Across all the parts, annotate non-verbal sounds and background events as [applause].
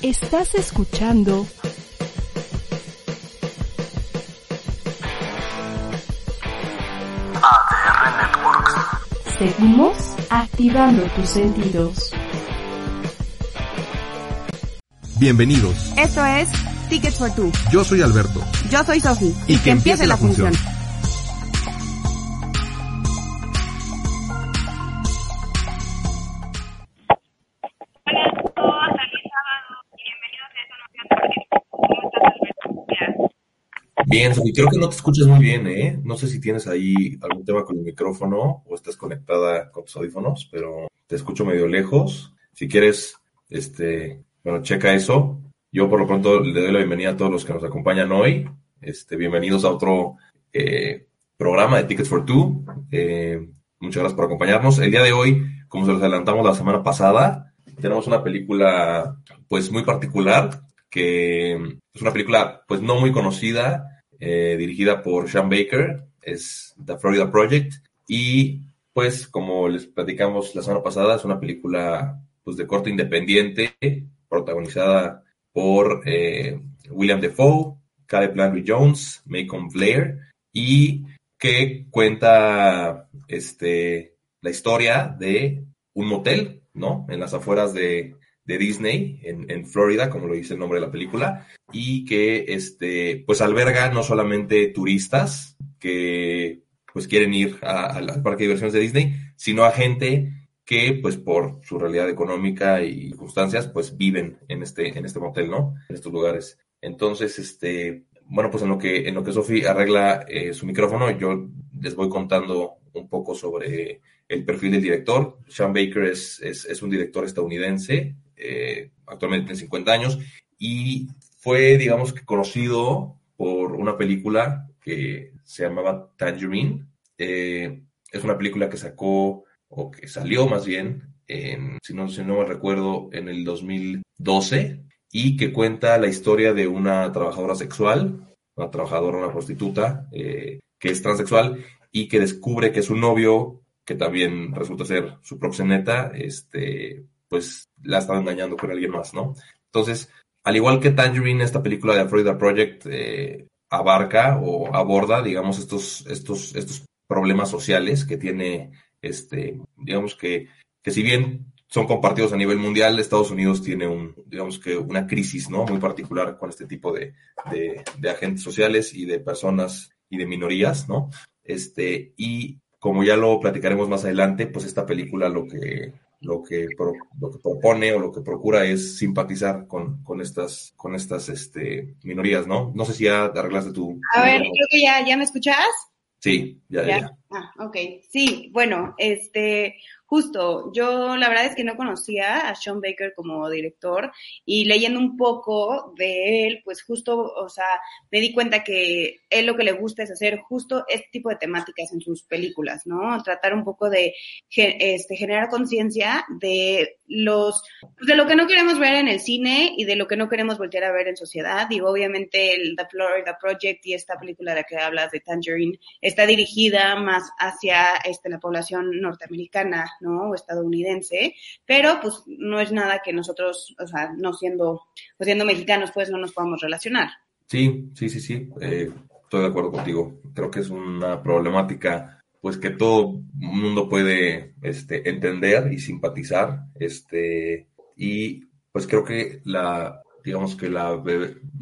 Estás escuchando ADR Networks. Seguimos activando tus sentidos. Bienvenidos. Esto es Tickets for Two. Yo soy Alberto. Yo soy Sofi. Y que empiece la función. Bien, Sofi, creo que no te escuchas muy bien, ¿eh? No sé si tienes ahí algún tema con el micrófono o estás conectada con tus audífonos, pero te escucho medio lejos. Si quieres, este, bueno, checa eso. Yo por lo pronto le doy la bienvenida a todos los que nos acompañan hoy. Este, bienvenidos a otro eh, programa de Tickets for Two. Eh, muchas gracias por acompañarnos. El día de hoy, como se los adelantamos la semana pasada, tenemos una película pues muy particular, que es una película pues no muy conocida, eh, dirigida por Sean Baker, es The Florida Project, y pues como les platicamos la semana pasada, es una película pues de corte independiente, protagonizada por eh, William Defoe, Caleb Landry Jones, Macon Blair, y que cuenta este, la historia de un motel, ¿no? En las afueras de, de Disney, en, Florida, como lo dice el nombre de la película, y que este, pues alberga no solamente turistas que pues quieren ir al parque de diversiones de Disney, sino a gente que pues por su realidad económica y circunstancias pues viven en este, en este motel, ¿no? En estos lugares. Entonces, este, bueno, pues en lo que, en lo que Sofi arregla eh, su micrófono, yo les voy contando un poco sobre el perfil del director. Sean Baker es, es un director estadounidense, eh, actualmente tiene 50 años, y fue, digamos conocido por una película que se llamaba Tangerine. Eh, es una película que sacó, o que salió más bien, en, si, no, si no me recuerdo, en el 2012, y que cuenta la historia de una trabajadora sexual, una trabajadora, una prostituta, eh, que es transexual y que descubre que su novio, que también resulta ser su proxeneta, este, pues la está engañando con alguien más, ¿no? Entonces, al igual que Tangerine, esta película de Florida Project eh, abarca o aborda, digamos, estos, estos, estos problemas sociales que tiene, este, digamos que, que si bien son compartidos a nivel mundial, Estados Unidos tiene un, digamos que una crisis, ¿no? Muy particular con este tipo de, de, de agentes sociales y de personas y de minorías, ¿no? Este, y como ya lo platicaremos más adelante, pues esta película lo que, lo que, pro, lo que propone o lo que procura es simpatizar con, con estas, con estas este, minorías, ¿no? No sé si ya te arreglaste tú. A ver, creo que ya, ¿ya me escuchas? Sí, ya, ya. ya. Ah, ok. Sí, bueno, este, justo, yo la verdad es que no conocía a Sean Baker como director y leyendo un poco de él, pues justo, o sea, me di cuenta que él lo que le gusta es hacer justo este tipo de temáticas en sus películas, ¿no? Tratar un poco de este, generar conciencia de los, de lo que no queremos ver en el cine y de lo que no queremos voltear a ver en sociedad. Y obviamente el The Florida Project y esta película de la que hablas de Tangerine está dirigida más hacia este, la población norteamericana, ¿no? O estadounidense, pero pues no es nada que nosotros, o sea, no siendo, pues siendo mexicanos, pues no nos podamos relacionar. Sí, sí, sí, sí, eh, estoy de acuerdo contigo. Creo que es una problemática pues que todo mundo puede este, entender y simpatizar, este, y pues creo que la, digamos que la,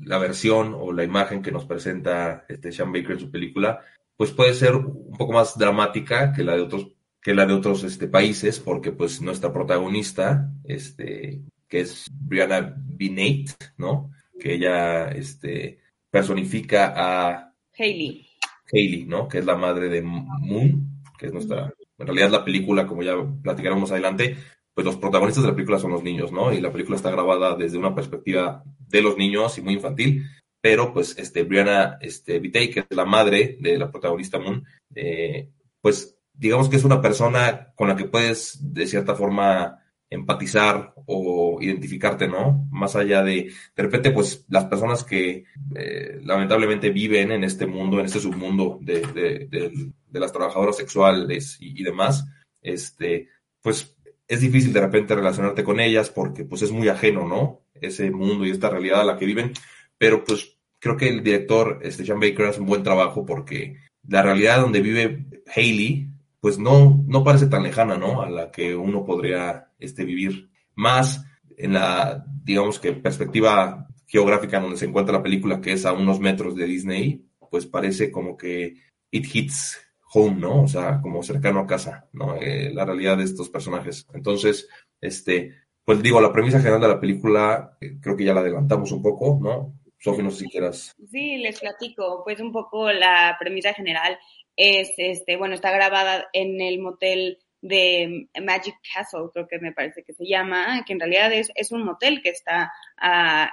la versión o la imagen que nos presenta este Sean Baker en su película, pues puede ser un poco más dramática que la de otros que la de otros este, países, porque pues nuestra protagonista, este, que es Brianna Binate, ¿no? Que ella este, personifica a Hailey. Hailey, ¿no? Que es la madre de Moon, que es nuestra, en realidad la película, como ya platicaremos adelante, pues los protagonistas de la película son los niños, ¿no? Y la película está grabada desde una perspectiva de los niños y muy infantil, pero pues este, Brianna este, Vitey, que es la madre de la protagonista Moon, eh, pues digamos que es una persona con la que puedes de cierta forma empatizar o identificarte, ¿no? Más allá de, de repente, pues las personas que eh, lamentablemente viven en este mundo, en este submundo de, de, de, las trabajadoras sexuales y, y, demás, este, pues es difícil de repente relacionarte con ellas porque pues es muy ajeno, ¿no? Ese mundo y esta realidad a la que viven, pero pues creo que el director, este Sean Baker, hace un buen trabajo porque la realidad donde vive Hailey, pues no, no parece tan lejana, ¿no? A la que uno podría este, vivir. Más en la, digamos que perspectiva geográfica donde se encuentra la película, que es a unos metros de Disney, pues parece como que it hits home, ¿no? O sea, como cercano a casa, ¿no? Eh, la realidad de estos personajes. Entonces, este, pues digo, la premisa general de la película, eh, creo que ya la adelantamos un poco, ¿no? Sofi, no sé si quieras. Sí, les platico, pues un poco la premisa general es, este, bueno, está grabada en el motel de Magic Castle, creo que me parece que se llama, que en realidad es, es un motel que está a,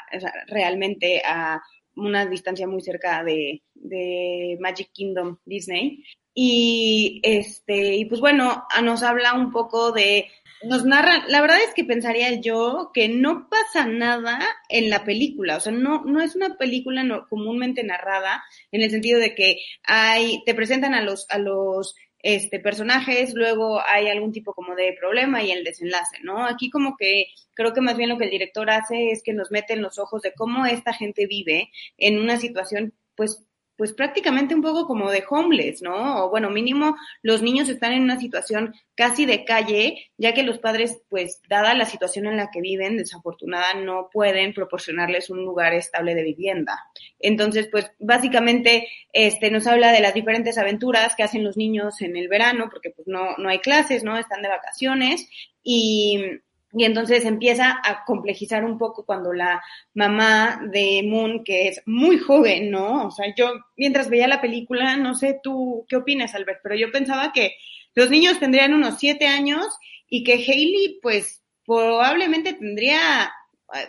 realmente a una distancia muy cerca de, de Magic Kingdom Disney. Y este, y pues bueno, nos habla un poco de nos narra, la verdad es que pensaría yo que no pasa nada en la película, o sea, no, no es una película no, comúnmente narrada en el sentido de que hay, te presentan a los, a los este, personajes, luego hay algún tipo como de problema y el desenlace, ¿no? Aquí como que creo que más bien lo que el director hace es que nos mete en los ojos de cómo esta gente vive en una situación pues pues prácticamente un poco como de homeless, ¿no? O bueno, mínimo los niños están en una situación casi de calle, ya que los padres, pues dada la situación en la que viven, desafortunada, no pueden proporcionarles un lugar estable de vivienda. Entonces, pues básicamente este nos habla de las diferentes aventuras que hacen los niños en el verano, porque pues no no hay clases, ¿no? Están de vacaciones y y entonces empieza a complejizar un poco cuando la mamá de Moon, que es muy joven, ¿no? O sea, yo mientras veía la película, no sé tú qué opinas, Albert, pero yo pensaba que los niños tendrían unos siete años y que Hailey, pues, probablemente tendría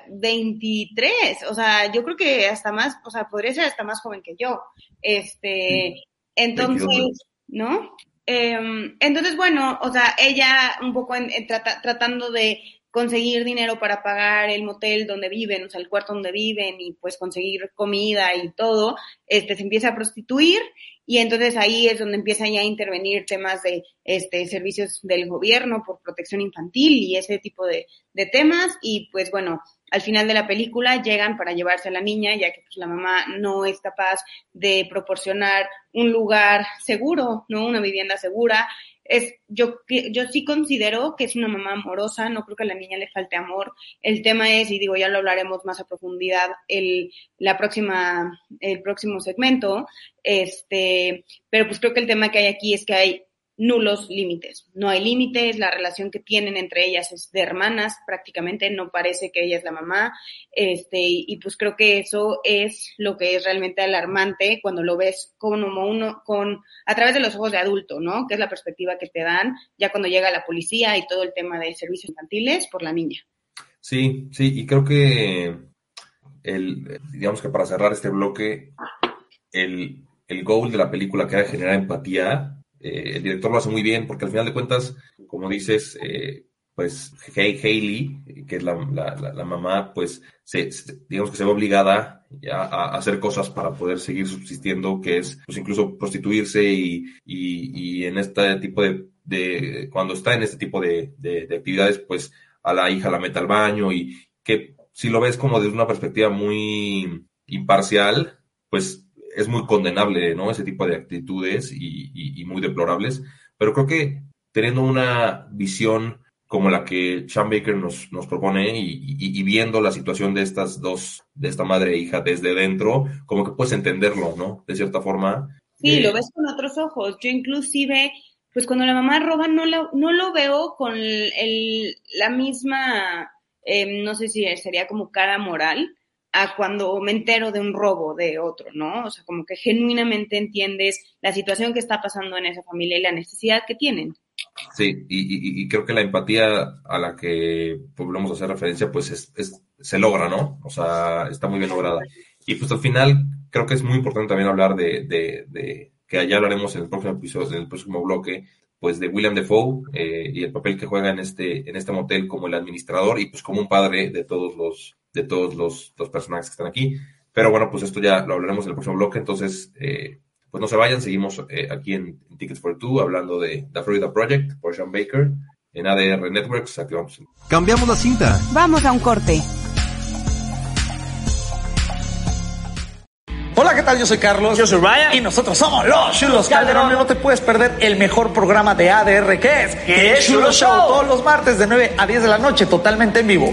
23, eh, o sea, yo creo que hasta más, o sea, podría ser hasta más joven que yo. Este, entonces, ¿no? Eh, entonces, bueno, o sea, ella un poco en, en trata, tratando de conseguir dinero para pagar el motel donde viven, o sea, el cuarto donde viven y pues conseguir comida y todo, este se empieza a prostituir y entonces ahí es donde empiezan ya a intervenir temas de este servicios del gobierno por protección infantil y ese tipo de, de temas y pues bueno, al final de la película llegan para llevarse a la niña, ya que pues, la mamá no es capaz de proporcionar un lugar seguro, ¿no? Una vivienda segura. Es, yo, yo sí considero que es una mamá amorosa, no creo que a la niña le falte amor. El tema es, y digo, ya lo hablaremos más a profundidad el, la próxima, el próximo segmento, este, pero pues creo que el tema que hay aquí es que hay nulos límites. No hay límites, la relación que tienen entre ellas es de hermanas, prácticamente no parece que ella es la mamá, este, y pues creo que eso es lo que es realmente alarmante cuando lo ves como uno, con, a través de los ojos de adulto, ¿no? Que es la perspectiva que te dan ya cuando llega la policía y todo el tema de servicios infantiles por la niña. Sí, sí, y creo que el, digamos que para cerrar este bloque, el, el goal de la película que era generar empatía, eh, el director lo hace muy bien porque al final de cuentas, como dices, eh, pues Hailey, que es la, la, la mamá, pues se, digamos que se ve obligada a, a, hacer cosas para poder seguir subsistiendo, que es pues incluso prostituirse y, y, y en este tipo de, de, cuando está en este tipo de, de, de actividades, pues a la hija la mete al baño y que si lo ves como desde una perspectiva muy imparcial, pues es muy condenable, ¿no? Ese tipo de actitudes y, y, y, muy deplorables. Pero creo que teniendo una visión como la que Sean Baker nos, nos propone y, y, viendo la situación de estas dos, de esta madre e hija desde dentro, como que puedes entenderlo, ¿no? De cierta forma. Sí, eh, lo ves con otros ojos. Yo inclusive, pues cuando la mamá roba, no, la, no lo veo con el, el la misma, eh, no sé si sería como cara moral, a cuando me entero de un robo de otro, ¿no? O sea, como que genuinamente entiendes la situación que está pasando en esa familia y la necesidad que tienen. Sí, y, y- y creo que la empatía a la que volvemos a hacer referencia, pues es, es- se logra, ¿no? O sea, está muy bien lograda. Y pues al final creo que es muy importante también hablar de, de, de- que ya hablaremos en el próximo episodio, en el próximo bloque, pues de William Defoe eh, y el papel que juega en este, en este motel como el administrador y pues como un padre de todos los, de todos los, los personajes que están aquí. Pero bueno, pues esto ya lo hablaremos en el próximo bloque, entonces eh, pues no se vayan, seguimos eh, aquí en, en Tickets for Two hablando de The Florida Project por Sean Baker en ADR Networks, activamos. Cambiamos la cinta. Vamos a un corte. Tal? Yo soy Carlos. Yo soy Ryan. Y nosotros somos los Chulos Calderón. No te puedes perder el mejor programa de ADR que es es Chulo Show. Todos los martes de 9 a 10 de la noche, totalmente en vivo.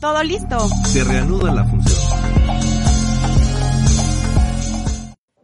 Todo listo. Se reanuda la función.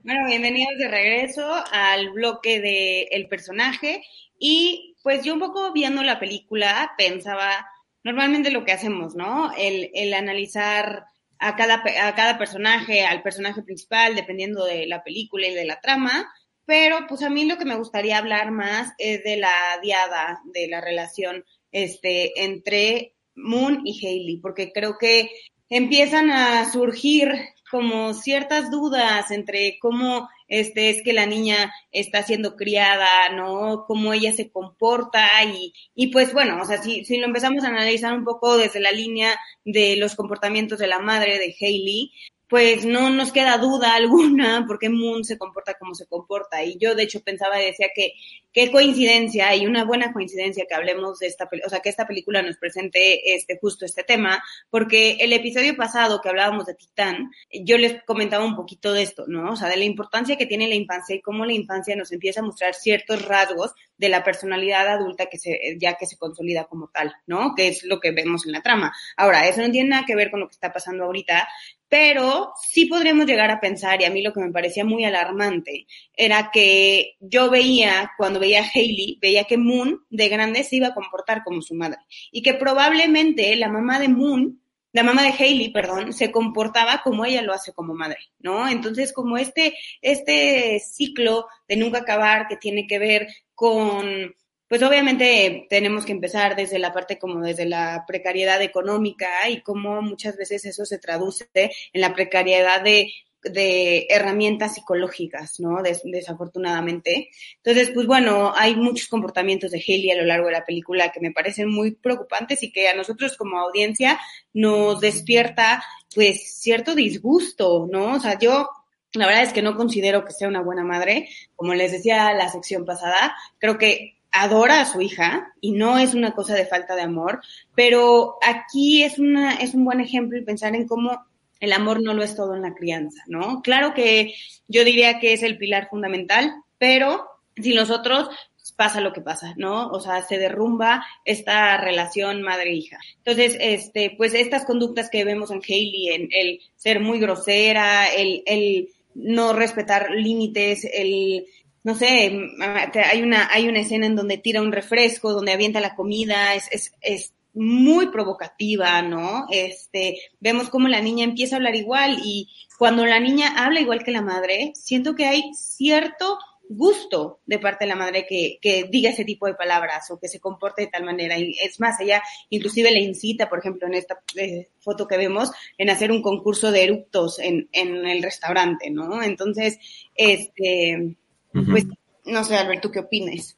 Bueno, bienvenidos de regreso al bloque de el personaje y pues yo un poco viendo la película pensaba normalmente lo que hacemos, ¿no? El, el analizar a cada, pe- a cada personaje, al personaje principal, dependiendo de la película y de la trama, pero pues a mí lo que me gustaría hablar más es de la diada, de la relación este, entre Moon y Hailey, porque creo que empiezan a surgir como ciertas dudas entre cómo este es que la niña está siendo criada, ¿no? Cómo ella se comporta y, y pues bueno, o sea, si, si lo empezamos a analizar un poco desde la línea de los comportamientos de la madre de Hailey, pues no nos queda duda [laughs] alguna porque Moon se comporta como se comporta. Y yo de hecho pensaba y decía que qué coincidencia y una buena coincidencia que hablemos de esta, o sea, que esta película nos presente este justo este tema, porque el episodio pasado que hablábamos de Titán, yo les comentaba un poquito de esto, ¿no? O sea, de la importancia que tiene la infancia y cómo la infancia nos empieza a mostrar ciertos rasgos de la personalidad adulta que se ya que se consolida como tal, ¿no? Que es lo que vemos en la trama. Ahora, eso no tiene nada que ver con lo que está pasando ahorita, pero sí podríamos llegar a pensar, y a mí lo que me parecía muy alarmante, era que yo veía, cuando veía a Hailey, veía que Moon de grande se iba a comportar como su madre. Y que probablemente la mamá de Moon, la mamá de Hailey, perdón, se comportaba como ella lo hace como madre, ¿no? Entonces, como este, este ciclo de nunca acabar que tiene que ver con pues obviamente tenemos que empezar desde la parte como desde la precariedad económica y cómo muchas veces eso se traduce en la precariedad de, de herramientas psicológicas, ¿no? Des, desafortunadamente. Entonces, pues bueno, hay muchos comportamientos de Haley a lo largo de la película que me parecen muy preocupantes y que a nosotros como audiencia nos despierta pues cierto disgusto, ¿no? O sea, yo la verdad es que no considero que sea una buena madre, como les decía la sección pasada, creo que adora a su hija y no es una cosa de falta de amor, pero aquí es una es un buen ejemplo el pensar en cómo el amor no lo es todo en la crianza, ¿no? Claro que yo diría que es el pilar fundamental, pero sin nosotros pasa lo que pasa, ¿no? O sea, se derrumba esta relación madre-hija. Entonces, este, pues estas conductas que vemos en Hailey, en el ser muy grosera, el, el no respetar límites, el no sé, hay una, hay una escena en donde tira un refresco, donde avienta la comida, es, es, es muy provocativa, ¿no? Este, vemos cómo la niña empieza a hablar igual y cuando la niña habla igual que la madre, siento que hay cierto gusto de parte de la madre que, que diga ese tipo de palabras o que se comporte de tal manera. Y es más, ella inclusive le incita, por ejemplo, en esta eh, foto que vemos, en hacer un concurso de eructos en, en el restaurante, ¿no? Entonces, este, pues, no sé, Alberto, ¿qué opinas?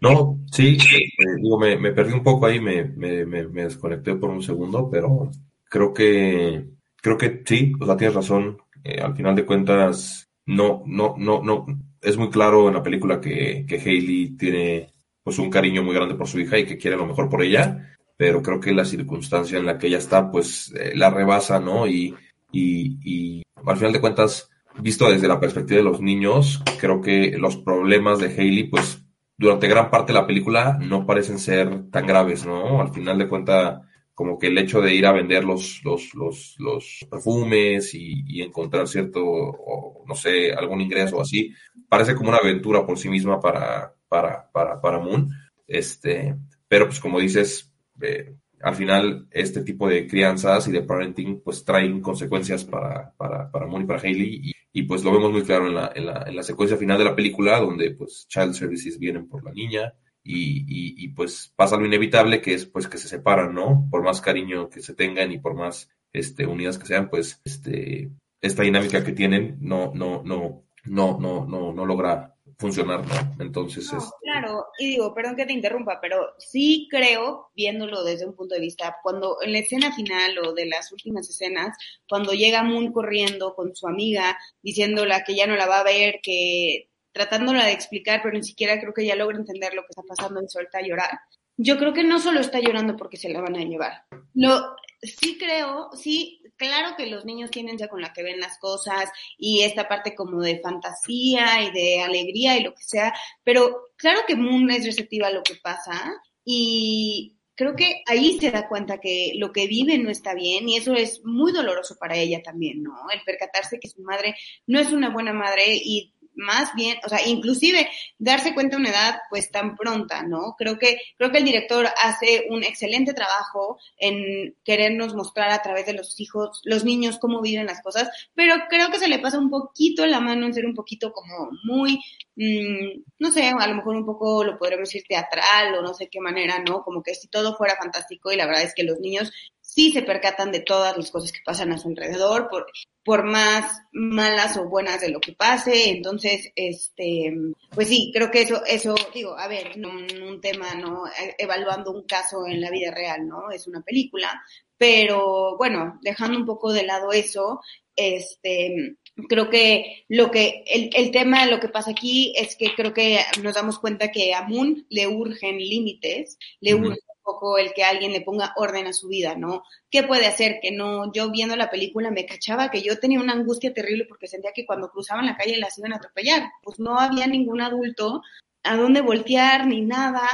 No, sí, eh, digo, me, me, perdí un poco ahí, me, me, me, desconecté por un segundo, pero creo que, creo que sí, o sea, tienes razón. Eh, al final de cuentas, no, no, no, no, es muy claro en la película que, que Hailey tiene pues un cariño muy grande por su hija y que quiere lo mejor por ella, pero creo que la circunstancia en la que ella está, pues eh, la rebasa, ¿no? Y, y, y al final de cuentas, visto desde la perspectiva de los niños, creo que los problemas de Hailey, pues durante gran parte de la película no parecen ser tan graves, ¿no? Al final de cuentas, como que el hecho de ir a vender los, los, los, los perfumes y, encontrar cierto, o, no sé, algún ingreso así, parece como una aventura por sí misma para, para, para, para Moon. Este, pero pues como dices, eh, al final este tipo de crianzas y de parenting pues traen consecuencias para, para, para Moon y para Hailey y, pues lo vemos muy claro en la, en, la, en la secuencia final de la película donde pues Child Services vienen por la niña y, y, y, pues pasa lo inevitable que es pues que se separan, ¿no? Por más cariño que se tengan y por más este, unidas que sean, pues este, esta dinámica que tienen no, no, no, no, no, no, no logra funcionar, ¿no? Entonces no, es... Claro, y digo, perdón que te interrumpa, pero sí creo, viéndolo desde un punto de vista, cuando en la escena final o de las últimas escenas, cuando llega Moon corriendo con su amiga, diciéndola que ya no la va a ver, que tratándola de explicar, pero ni siquiera creo que ella logra entender lo que está pasando y suelta a llorar. Yo creo que no solo está llorando porque se la van a llevar. Lo, sí creo, sí, claro que los niños tienen ya con la que ven las cosas y esta parte como de fantasía y de alegría y lo que sea, pero claro que Moon es receptiva a lo que pasa y creo que ahí se da cuenta que lo que vive no está bien y eso es muy doloroso para ella también, ¿no? El percatarse que su madre no es una buena madre y más bien, o sea, inclusive darse cuenta a una edad pues tan pronta, ¿no? Creo que, creo que el director hace un excelente trabajo en querernos mostrar a través de los hijos, los niños cómo viven las cosas, pero creo que se le pasa un poquito la mano en ser un poquito como muy, mmm, no sé, a lo mejor un poco lo podríamos decir teatral o no sé qué manera, ¿no? Como que si todo fuera fantástico y la verdad es que los niños sí se percatan de todas las cosas que pasan a su alrededor, por, por más malas o buenas de lo que pase. Entonces, este, pues sí, creo que eso, eso, digo, a ver, no, un tema, ¿no? Evaluando un caso en la vida real, ¿no? Es una película. Pero bueno, dejando un poco de lado eso, este, creo que lo que, el, el tema de lo que pasa aquí es que creo que nos damos cuenta que a Moon le urgen límites, le urgen poco el que alguien le ponga orden a su vida, ¿no? ¿Qué puede hacer? Que no, yo viendo la película me cachaba que yo tenía una angustia terrible porque sentía que cuando cruzaban la calle las iban a atropellar. Pues no había ningún adulto a dónde voltear ni nada,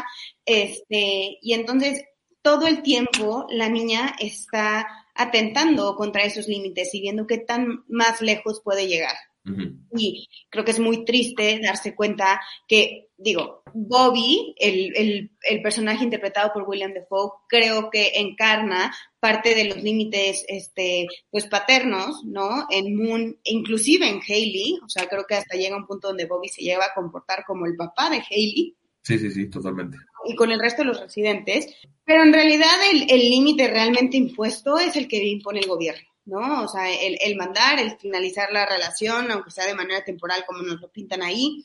este, y entonces todo el tiempo la niña está atentando contra esos límites y viendo qué tan más lejos puede llegar. Uh -huh. Y creo que es muy triste darse cuenta que, digo, Bobby, el, el, el, personaje interpretado por William Defoe, creo que encarna parte de los límites, este, pues paternos, ¿no? En Moon, inclusive en Haley, o sea, creo que hasta llega un punto donde Bobby se lleva a comportar como el papá de Haley. Sí, sí, sí, totalmente. Y con el resto de los residentes, pero en realidad el límite realmente impuesto es el que impone el gobierno. ¿No? O sea, el, el, mandar, el finalizar la relación, aunque sea de manera temporal como nos lo pintan ahí.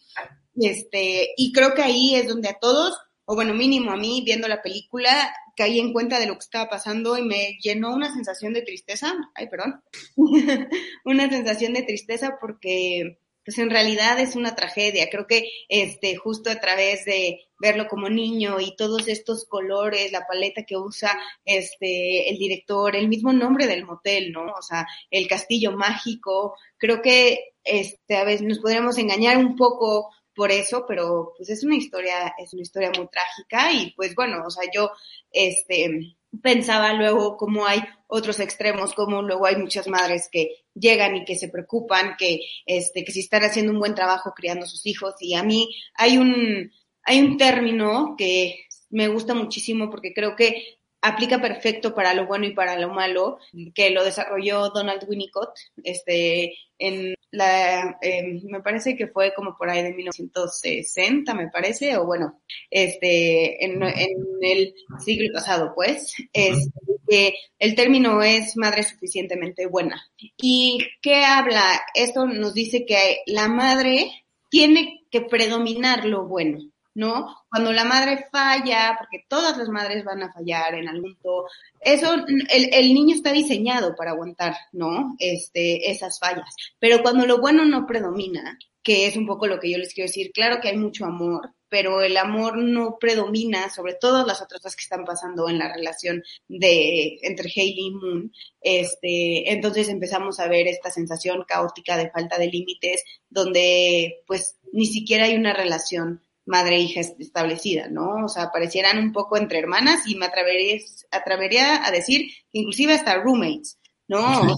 Este, y creo que ahí es donde a todos, o bueno, mínimo a mí, viendo la película, caí en cuenta de lo que estaba pasando y me llenó una sensación de tristeza, ay, perdón, [laughs] una sensación de tristeza porque pues en realidad es una tragedia. Creo que este justo a través de verlo como niño y todos estos colores, la paleta que usa este el director, el mismo nombre del motel, ¿no? O sea, el castillo mágico. Creo que este a veces nos podríamos engañar un poco por eso, pero pues es una historia, es una historia muy trágica y pues bueno, o sea, yo este pensaba luego cómo hay otros extremos, como luego hay muchas madres que llegan y que se preocupan, que este, que si están haciendo un buen trabajo criando a sus hijos, y a mí hay un, hay un término que me gusta muchísimo porque creo que aplica perfecto para lo bueno y para lo malo, que lo desarrolló Donald Winnicott, este, en la, eh, me parece que fue como por ahí de 1960, me parece, o bueno, este, en, en el siglo pasado, pues, es que el término es madre suficientemente buena. ¿Y qué habla? Esto nos dice que la madre tiene que predominar lo bueno. ¿No? Cuando la madre falla, porque todas las madres van a fallar en algún punto, eso, el, el, niño está diseñado para aguantar, ¿no? Este, esas fallas. Pero cuando lo bueno no predomina, que es un poco lo que yo les quiero decir, claro que hay mucho amor, pero el amor no predomina sobre todas las otras cosas que están pasando en la relación de entre Hailey y Moon. Este, entonces empezamos a ver esta sensación caótica de falta de límites, donde pues ni siquiera hay una relación madre-hija establecida, ¿no? O sea, parecieran un poco entre hermanas y me atrevería, atrevería a decir que inclusive hasta roommates, ¿no? O sea,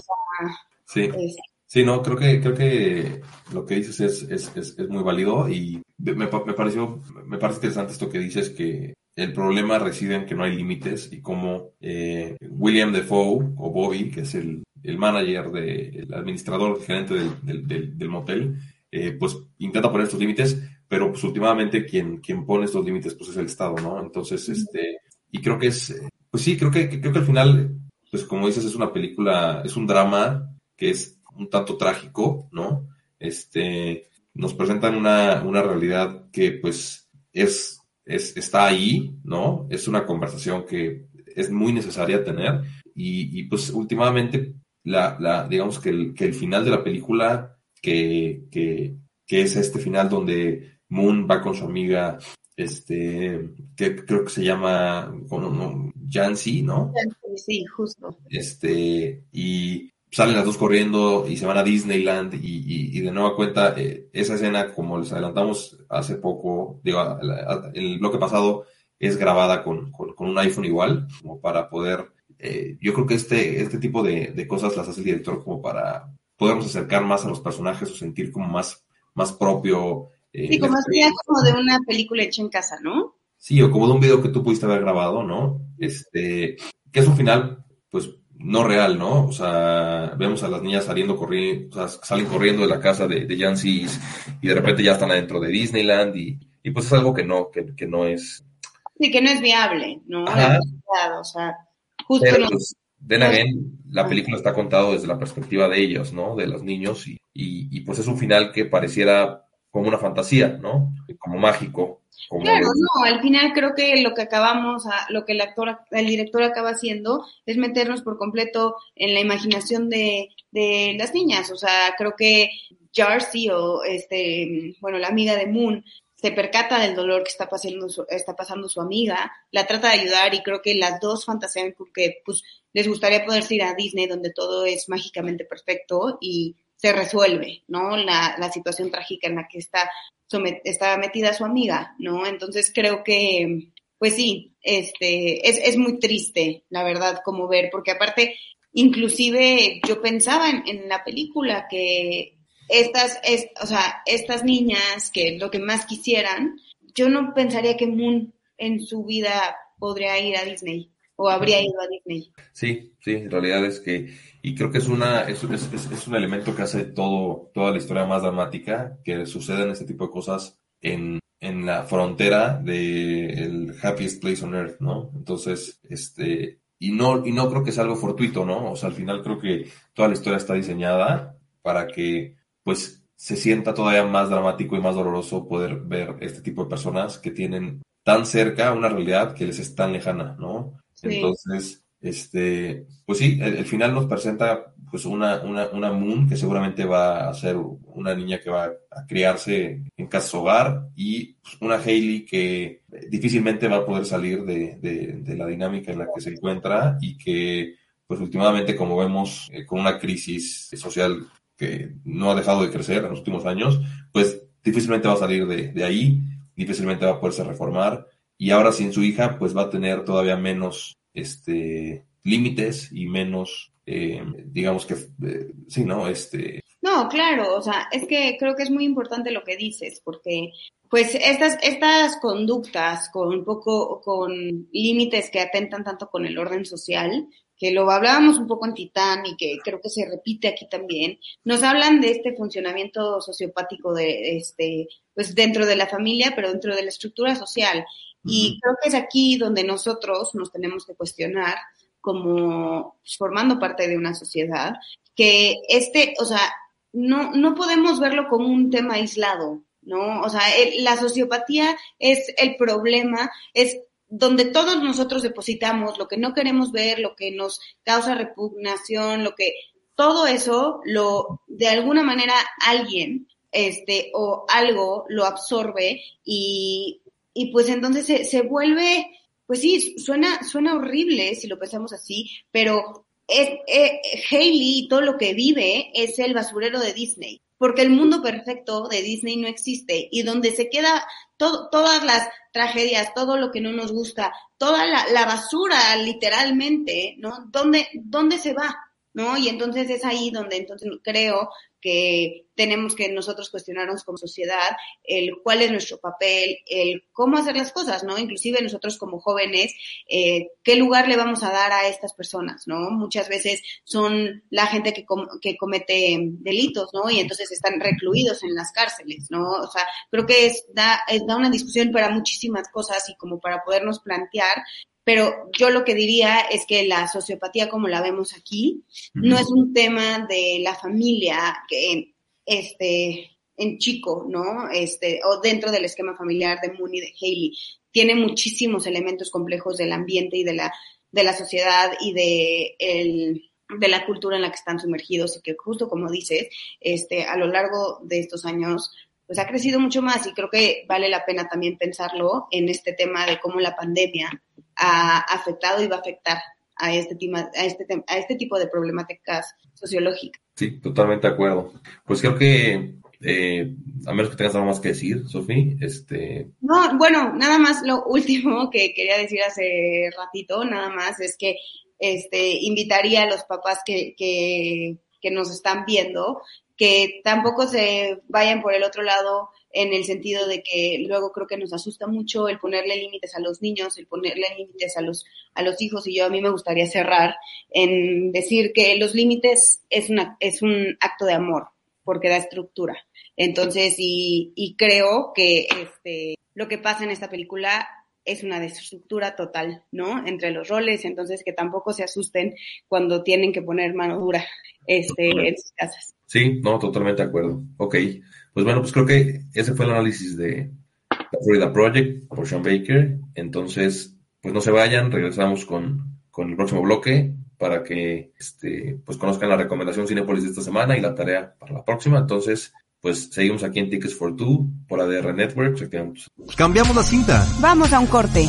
Sí. es- Sí, no, creo que, creo que lo que dices es, es, es, es muy válido y me, me pareció, me parece interesante esto que dices que el problema reside en que no hay límites y cómo eh, William Defoe o Bobby, que es el, el manager, de, el administrador, el gerente del, del, del- del motel, eh, pues intenta poner estos límites, pero pues últimamente quien, quien pone estos límites pues es el Estado, ¿no? Entonces, este, y creo que es, pues sí, creo que, creo que al final, pues como dices, es una película, es un drama que es un tanto trágico, ¿no? Este, nos presentan una, una realidad que pues es, es, está ahí, ¿no? Es una conversación que es muy necesaria tener y, y, pues últimamente la, la, digamos que el, que el final de la película, que, que, que es este final donde Moon va con su amiga, este, que creo que se llama, bueno, no, Jancy, ¿no? Sí, justo. este, y salen las dos corriendo y se van a Disneyland y, y, y de nueva cuenta eh, esa escena, como les adelantamos hace poco, digo, a- a- el bloque pasado, es grabada con, con, con un iPhone igual, como para poder, eh, yo creo que este, este tipo de, de cosas las hace el director como para podernos acercar más a los personajes o sentir como más, más propio. Eh, Sí, como sería experiencia. como de una película hecha en casa, ¿no? Sí, o como de un video que tú pudiste haber grabado, ¿no? Este, que es un final, pues, no real, ¿no? O sea, vemos a las niñas saliendo corriendo, o sea, salen corriendo de la casa de, de Jancis y de repente ya están adentro de Disneyland y, y pues es algo que no, que, que no es. Sí, que no es viable, ¿no? Ajá. O sea, justo Pero pues, then again, la película está contada desde la perspectiva de ellos, ¿no? De los niños y, y, y, pues es un final que pareciera como una fantasía, ¿no? Como mágico. Como Claro, no, al final creo que lo que acabamos, a, lo que el actor, el director acaba haciendo es meternos por completo en la imaginación de, de las niñas. O sea, creo que Jarcy o este, bueno, la amiga de Moon se percata del dolor que está pasando su, está pasando su amiga, la trata de ayudar y creo que las dos fantasean con que pues les gustaría poderse ir a Disney donde todo es mágicamente perfecto y se resuelve, ¿no? La, la situación trágica en la que está metida su amiga, ¿no? Entonces creo que, pues sí, este, es, es muy triste, la verdad, como ver, porque aparte, inclusive yo pensaba en, en la película que estas, es, o sea, estas niñas que lo que más quisieran, yo no pensaría que Moon en su vida podría ir a Disney o habría ido a Disney. Sí, sí, en realidad es que, y creo que es una, es, es, es- un elemento que hace todo, toda la historia más dramática, que suceden este tipo de cosas en, en la frontera del happiest place on earth, ¿no? Entonces, este, y no, y no creo que sea algo fortuito, ¿no? O sea, al final creo que toda la historia está diseñada para que, pues, se sienta todavía más dramático y más doloroso poder ver este tipo de personas que tienen tan cerca una realidad que les es tan lejana, ¿no? Sí. Entonces, este, pues sí, el, final nos presenta pues una, una, una Moon que seguramente va a ser una niña que va a criarse en casa hogar y pues, una Hailey que difícilmente va a poder salir de, de, de la dinámica en la que se encuentra y que pues últimamente como vemos eh, con una crisis social que no ha dejado de crecer en los últimos años, pues difícilmente va a salir de, de ahí, difícilmente va a poderse reformar y ahora sin su hija pues va a tener todavía menos este límites y menos eh, digamos que eh, sí no este No, claro, o sea, es que creo que es muy importante lo que dices, porque pues estas, estas conductas con un poco, con límites que atentan tanto con el orden social, que lo hablábamos un poco en Titán y que creo que se repite aquí también, nos hablan de este funcionamiento sociopático de este, pues dentro de la familia, pero dentro de la estructura social. Y creo que es aquí donde nosotros nos tenemos que cuestionar como formando parte de una sociedad, que este, o sea, no, no podemos verlo como un tema aislado, ¿no? O sea, el- la sociopatía es el problema, es donde todos nosotros depositamos lo que no queremos ver, lo que nos causa repugnación, lo que, todo eso lo, de alguna manera alguien, este, o algo lo absorbe y y pues entonces se, se vuelve, pues sí, suena, suena horrible si lo pensamos así, pero es, eh, Hailey todo lo que vive es el basurero de Disney, porque el mundo perfecto de Disney no existe y donde se queda todo, todas las tragedias, todo lo que no nos gusta, toda la, la basura literalmente, ¿no? ¿Dónde, ¿Dónde se va? ¿No? Y entonces es ahí donde entonces creo que tenemos que nosotros cuestionarnos como sociedad el cuál es nuestro papel, el cómo hacer las cosas, ¿no? Inclusive nosotros como jóvenes, eh, qué lugar le vamos a dar a estas personas, ¿no? Muchas veces son la gente que, com que comete delitos, ¿no? Y entonces están recluidos en las cárceles, ¿no? O sea, creo que es, da, es, da una discusión para muchísimas cosas y como para podernos plantear pero yo lo que diría es que la sociopatía como la vemos aquí no es un tema de la familia que este en chico, ¿no? Este o dentro del esquema familiar de Mooney de Haley tiene muchísimos elementos complejos del ambiente y de la de la sociedad y de el de la cultura en la que están sumergidos y que justo como dices, este a lo largo de estos años pues ha crecido mucho más y creo que vale la pena también pensarlo en este tema de cómo la pandemia ha afectado y va a afectar a este, tema, a este, a este tipo de problemáticas sociológicas. Sí, totalmente de acuerdo. Pues creo que, eh, a menos que tengas algo más que decir, Sofía, este... No, bueno, nada más lo último [laughs] que quería decir hace ratito, nada más, es que este, invitaría a los papás que, que, que nos están viendo que tampoco se vayan por el otro lado en el sentido de que luego creo que nos asusta mucho el ponerle límites a los niños, el ponerle límites a los, a los hijos, y yo a mí me gustaría cerrar en decir que los límites es, una, es un acto de amor, porque da estructura. Entonces, y, y creo que este, lo que pasa en esta película es una desestructura total, ¿no? Entre los roles, entonces que tampoco se asusten cuando tienen que poner mano dura este, en sus casas. Sí, no, totalmente de acuerdo. Ok, pues bueno, pues creo que ese fue el análisis de la Florida Project por Sean Baker. Entonces, pues no se vayan, regresamos con, con el próximo bloque para que este, pues conozcan la recomendación Cinepolis de esta semana y la tarea para la próxima. Entonces, pues seguimos aquí en Tickets for Two por ADR Network. Cambiamos la cinta. Vamos a un corte.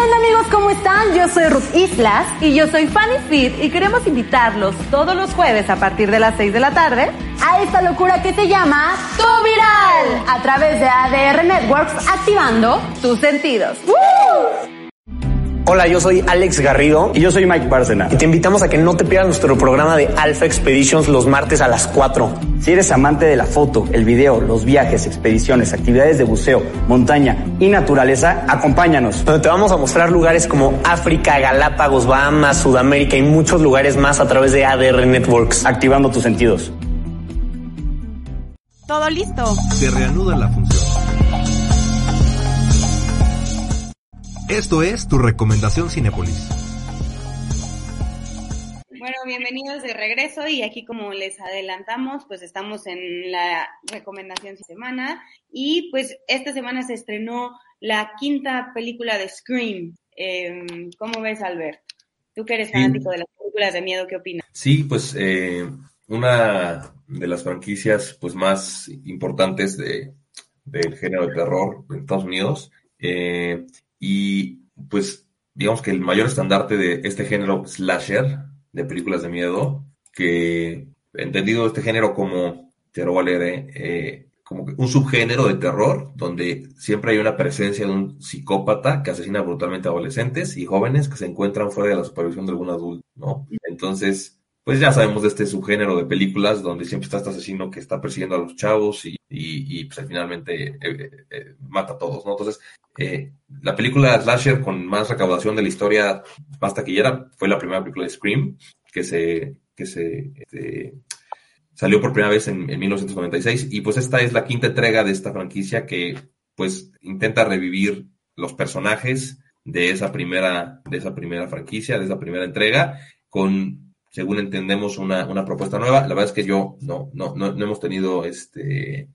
¿Qué onda amigos? ¿Cómo están? Yo soy Ruth Islas y yo soy Fanny Fit y queremos invitarlos todos los jueves a partir de las 6 de la tarde a esta locura que se llama Tu Viral a través de ADR Networks activando tus sentidos. Hola, yo soy Alex Garrido. Y yo soy Mike Bárcena. Y te invitamos a que no te pierdas nuestro programa de Alpha Expeditions los martes a las 4. Si eres amante de la foto, el video, los viajes, expediciones, actividades de buceo, montaña y naturaleza, acompáñanos. Donde te vamos a mostrar lugares como África, Galápagos, Bahamas, Sudamérica y muchos lugares más a través de ADR Networks. Activando tus sentidos. Todo listo. Se reanuda la función. Esto es tu recomendación Cinepolis. Bueno, bienvenidos de regreso y aquí como les adelantamos, pues estamos en la recomendación de semana y pues esta semana se estrenó la quinta película de Scream. Eh, ¿Cómo ves, Albert? Tú que eres fanático de las películas de miedo, ¿qué opinas? Sí, pues eh, una de las franquicias pues más importantes de, del género de terror en Estados Unidos. Eh, y pues digamos que el mayor estandarte de este género slasher de películas de miedo, que entendido este género como, te lo eh, como un subgénero de terror, donde siempre hay una presencia de un psicópata que asesina brutalmente a adolescentes y jóvenes que se encuentran fuera de la supervisión de algún adulto, ¿no? Entonces, pues ya sabemos de este subgénero de películas donde siempre está este asesino que está persiguiendo a los chavos y, y, pues finalmente eh, eh, eh, mata a todos, ¿no? Entonces, la película Slasher con más recaudación de la historia más taquillera fue la primera película de Scream que se, que se este, salió por primera vez en, en 1996 y pues esta es la quinta entrega de esta franquicia que pues intenta revivir los personajes de esa primera, de esa primera franquicia, de esa primera entrega, con según entendemos, una, una propuesta nueva. La verdad es que yo no, no, no, no hemos tenido este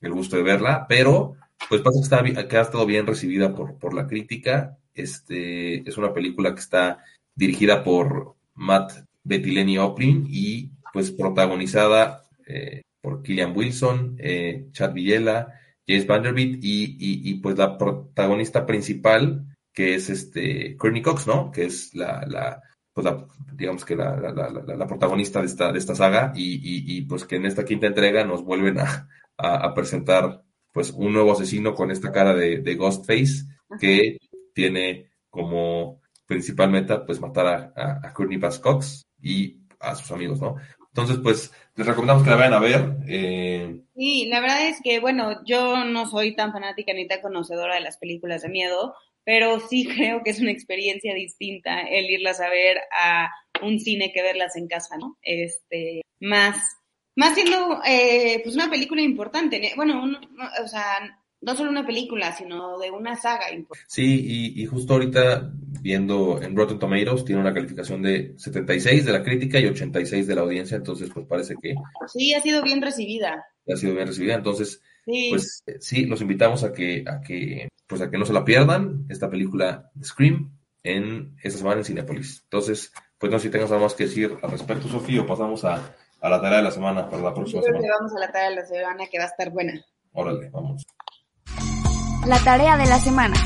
el gusto de verla, pero pues pasa que, está, que ha estado bien recibida por, por la crítica. Este, es una película que está dirigida por Matt Bettileni Oplin y pues protagonizada eh, por Killian Wilson, eh, Chad Villela, James Vanderbilt y, y, y, pues la protagonista principal, que es este Courtney Cox, ¿no? Que es la, la pues la, digamos que la, la, la, protagonista de esta, de esta saga y, y, y, pues que en esta quinta entrega nos vuelven a, a, a presentar pues un nuevo asesino con esta cara de, de Ghostface que tiene como principal meta pues matar a, a, a Courtney Bass Cox y a sus amigos, ¿no? Entonces, pues, les recomendamos que la vayan a ver. Eh... Sí, la verdad es que, bueno, yo no soy tan fanática ni tan conocedora de las películas de miedo, pero sí [laughs] creo que es una experiencia distinta el irlas a ver a un cine que verlas en casa, ¿no? Este, más, más siendo, eh, pues una película importante, bueno, un, o sea, no solo una película, sino de una saga importante. Sí, y, y, justo ahorita viendo en Rotten Tomatoes tiene una calificación de 76 de la crítica y 86 de la audiencia, entonces pues parece que... Sí, ha sido bien recibida. Ha sido bien recibida, entonces sí. pues sí, los invitamos a que, a que, pues a que no se la pierdan, esta película Scream en esta semana en Cinepolis. Entonces, pues no sé si tengas algo más que decir al respecto, Sofía, o pasamos a, a la tarea de la semana para la próxima Yo creo semana. que vamos a la tarea de la semana que va a estar buena. Órale, vamos. La tarea de la semana.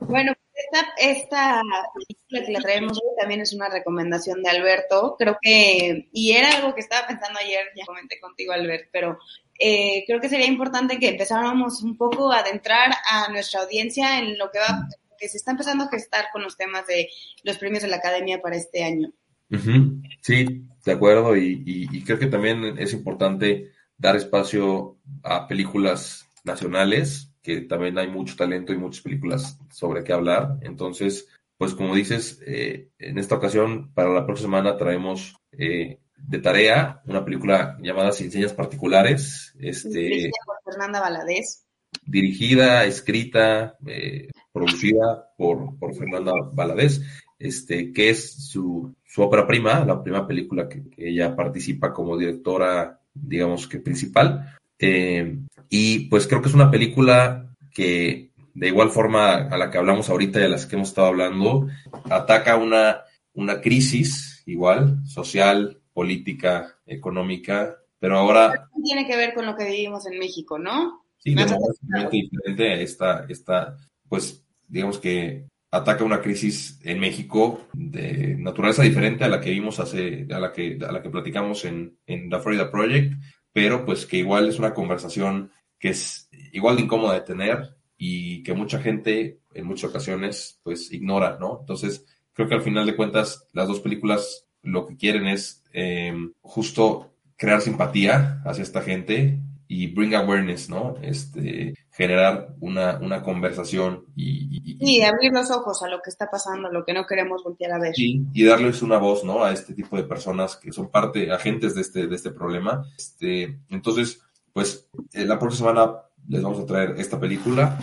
Bueno, esta, esta película que la traemos hoy también es una recomendación de Alberto. Creo que, y era algo que estaba pensando ayer, ya comenté contigo, Albert, pero eh, creo que sería importante que empezáramos un poco a adentrar a nuestra audiencia en lo que va, que se está empezando a gestar con los temas de los premios de la Academia para este año. Uh -huh. Sí, de acuerdo, y, y, y creo que también es importante dar espacio a películas nacionales, que también hay mucho talento y muchas películas sobre qué hablar. Entonces, pues como dices, eh, en esta ocasión, para la próxima semana traemos eh, de tarea una película llamada Sin Señas Particulares. Este, dirigida por Fernanda Valadez. Dirigida, escrita, eh, producida por, por Fernanda Valadez, este, que es su, su ópera prima, la primera película que, que ella participa como directora digamos que principal. Eh, y pues creo que es una película que de igual forma a la que hablamos ahorita y a las que hemos estado hablando, ataca una, una crisis igual, social, política, económica, pero ahora... Tiene que ver con lo que vivimos en México, ¿no? Sí, de manera diferente esta, esta, pues digamos que ataca una crisis en México de naturaleza diferente a la que vimos hace, a la que, a la que platicamos en, en The Florida Project, pero pues que igual es una conversación que es igual de incómoda de tener y que mucha gente en muchas ocasiones pues ignora, ¿no? Entonces, creo que al final de cuentas las dos películas lo que quieren es eh, justo crear simpatía hacia esta gente y bring awareness, ¿no? Este, generar una, una conversación y, y, abrir los ojos a lo que está pasando, lo que no queremos voltear a ver. Sí, y darles una voz, ¿no? A este tipo de personas que son parte, agentes de este, de este problema. Este, entonces, pues, eh, la próxima semana les vamos a traer esta película,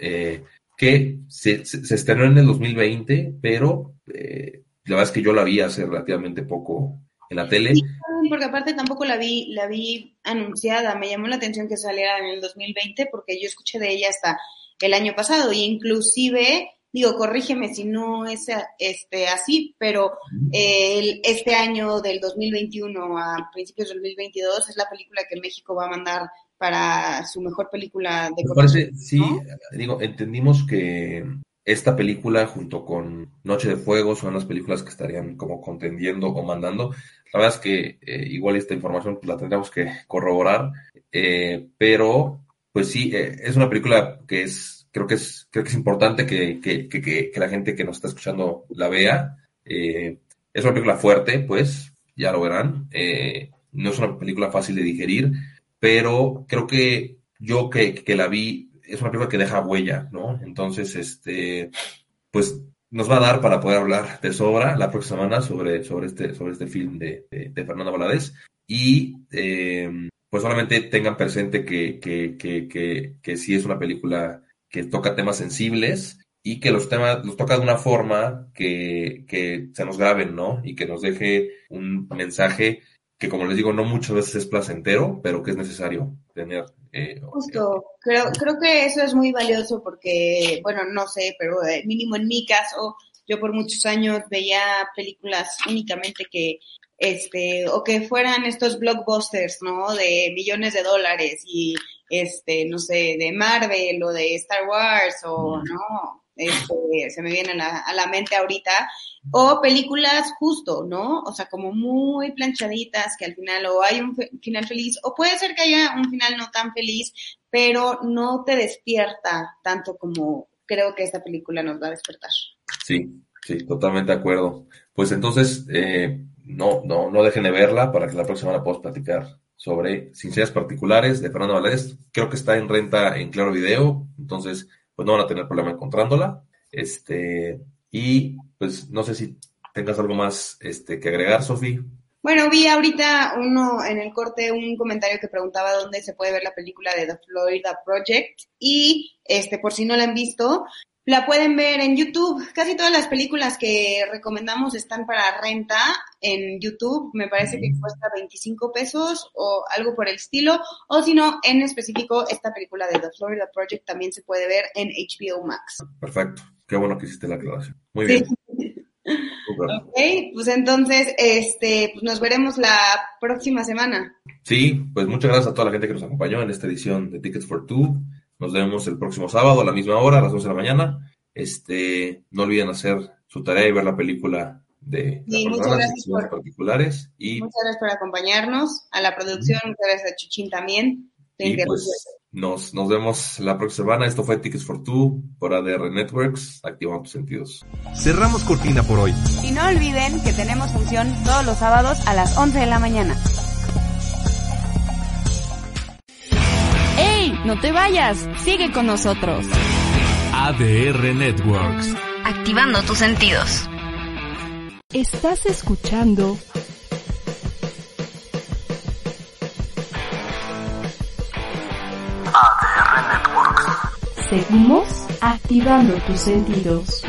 eh, que se, se, se, estrenó en el 2020, pero eh, la verdad es que yo la vi hace relativamente poco en la tele. Sí, porque aparte tampoco la vi, la vi anunciada, me llamó la atención que saliera en el 2020 porque yo escuché de ella hasta el año pasado. Y inclusive, digo, corrígeme si no es este, así, pero eh, el, este año del 2021 a principios del 2022 es la película que México va a mandar para su mejor película de Me parece, sí, digo, entendimos que esta película junto con Noche de Fuego son las películas que estarían como contendiendo o mandando. La verdad es que eh, igual esta información pues, la tendríamos que corroborar, eh, pero pues sí, eh, es una película que es, creo que es, creo que es importante que, que, que, que la gente que nos está escuchando la vea. Es una película fuerte, pues, ya lo verán. no es una película fácil de digerir, pero creo que yo que, que la vi es una película que deja huella, ¿no? Entonces, este, pues nos va a dar para poder hablar de sobra la próxima semana sobre, sobre, este, sobre este film de, de, Fernanda Valadez. Y eh, pues solamente tengan presente que, que, que, que, que sí es una película que toca temas sensibles y que los temas los toca de una forma que, que se nos graben, ¿no? Y que nos deje un mensaje que como les digo, no muchas veces es placentero, pero que es necesario tener. Eh, Justo, creo, creo que eso es muy valioso porque, bueno, no sé, pero eh, mínimo en mi caso, yo por muchos años veía películas únicamente que este, o que fueran estos blockbusters, ¿no? De millones de dólares y, este, no sé, de Marvel o de Star Wars o, ¿no? Este, se me vienen a, a la mente ahorita, o películas justo, ¿no? O sea, como muy planchaditas, que al final o hay un final feliz, o puede ser que haya un final no tan feliz, pero no te despierta tanto como creo que esta película nos va a despertar. Sí, sí, totalmente de acuerdo. Pues entonces, eh, no, no, no dejen de verla para que la próxima semana podamos platicar sobre Sinceras Particulares de Fernando Valadez. Creo que está en renta en Claro Video, entonces pues no van a tener problema encontrándola. Este, y pues no sé si tengas algo más este, que agregar, Sofi. Bueno, vi ahorita uno en el corte un comentario que preguntaba dónde se puede ver la película de The Florida Project y este por si no la han visto, la pueden ver en YouTube. Casi todas las películas que recomendamos están para renta en YouTube. Me parece que cuesta 25 pesos o algo por el estilo. O si no, en específico, esta película de The Florida Project también se puede ver en HBO Max. Perfecto. Qué bueno que hiciste la aclaración. Muy bien. [laughs] Ok, pues entonces, este, pues nos veremos la próxima semana. Sí, pues muchas gracias a toda la gente que nos acompañó en esta edición de Tickets for Two. Nos vemos el próximo sábado a la misma hora, a las 11 de la mañana. Este, no olviden hacer su tarea y ver la película de Sí, la muchas persona, gracias Decisiones por- particulares. Y, Muchas gracias por acompañarnos, a la producción, muchas gracias a Chuchín también. Y pues nos, nos vemos la próxima semana. Esto fue Tickets for Two por ADR Networks. Activando tus sentidos. Cerramos cortina por hoy. Y no olviden que tenemos función todos los sábados a las 11 de la mañana. No te vayas, sigue con nosotros. ADR Networks. Activando tus sentidos. Estás escuchando ADR Networks. Seguimos activando tus sentidos.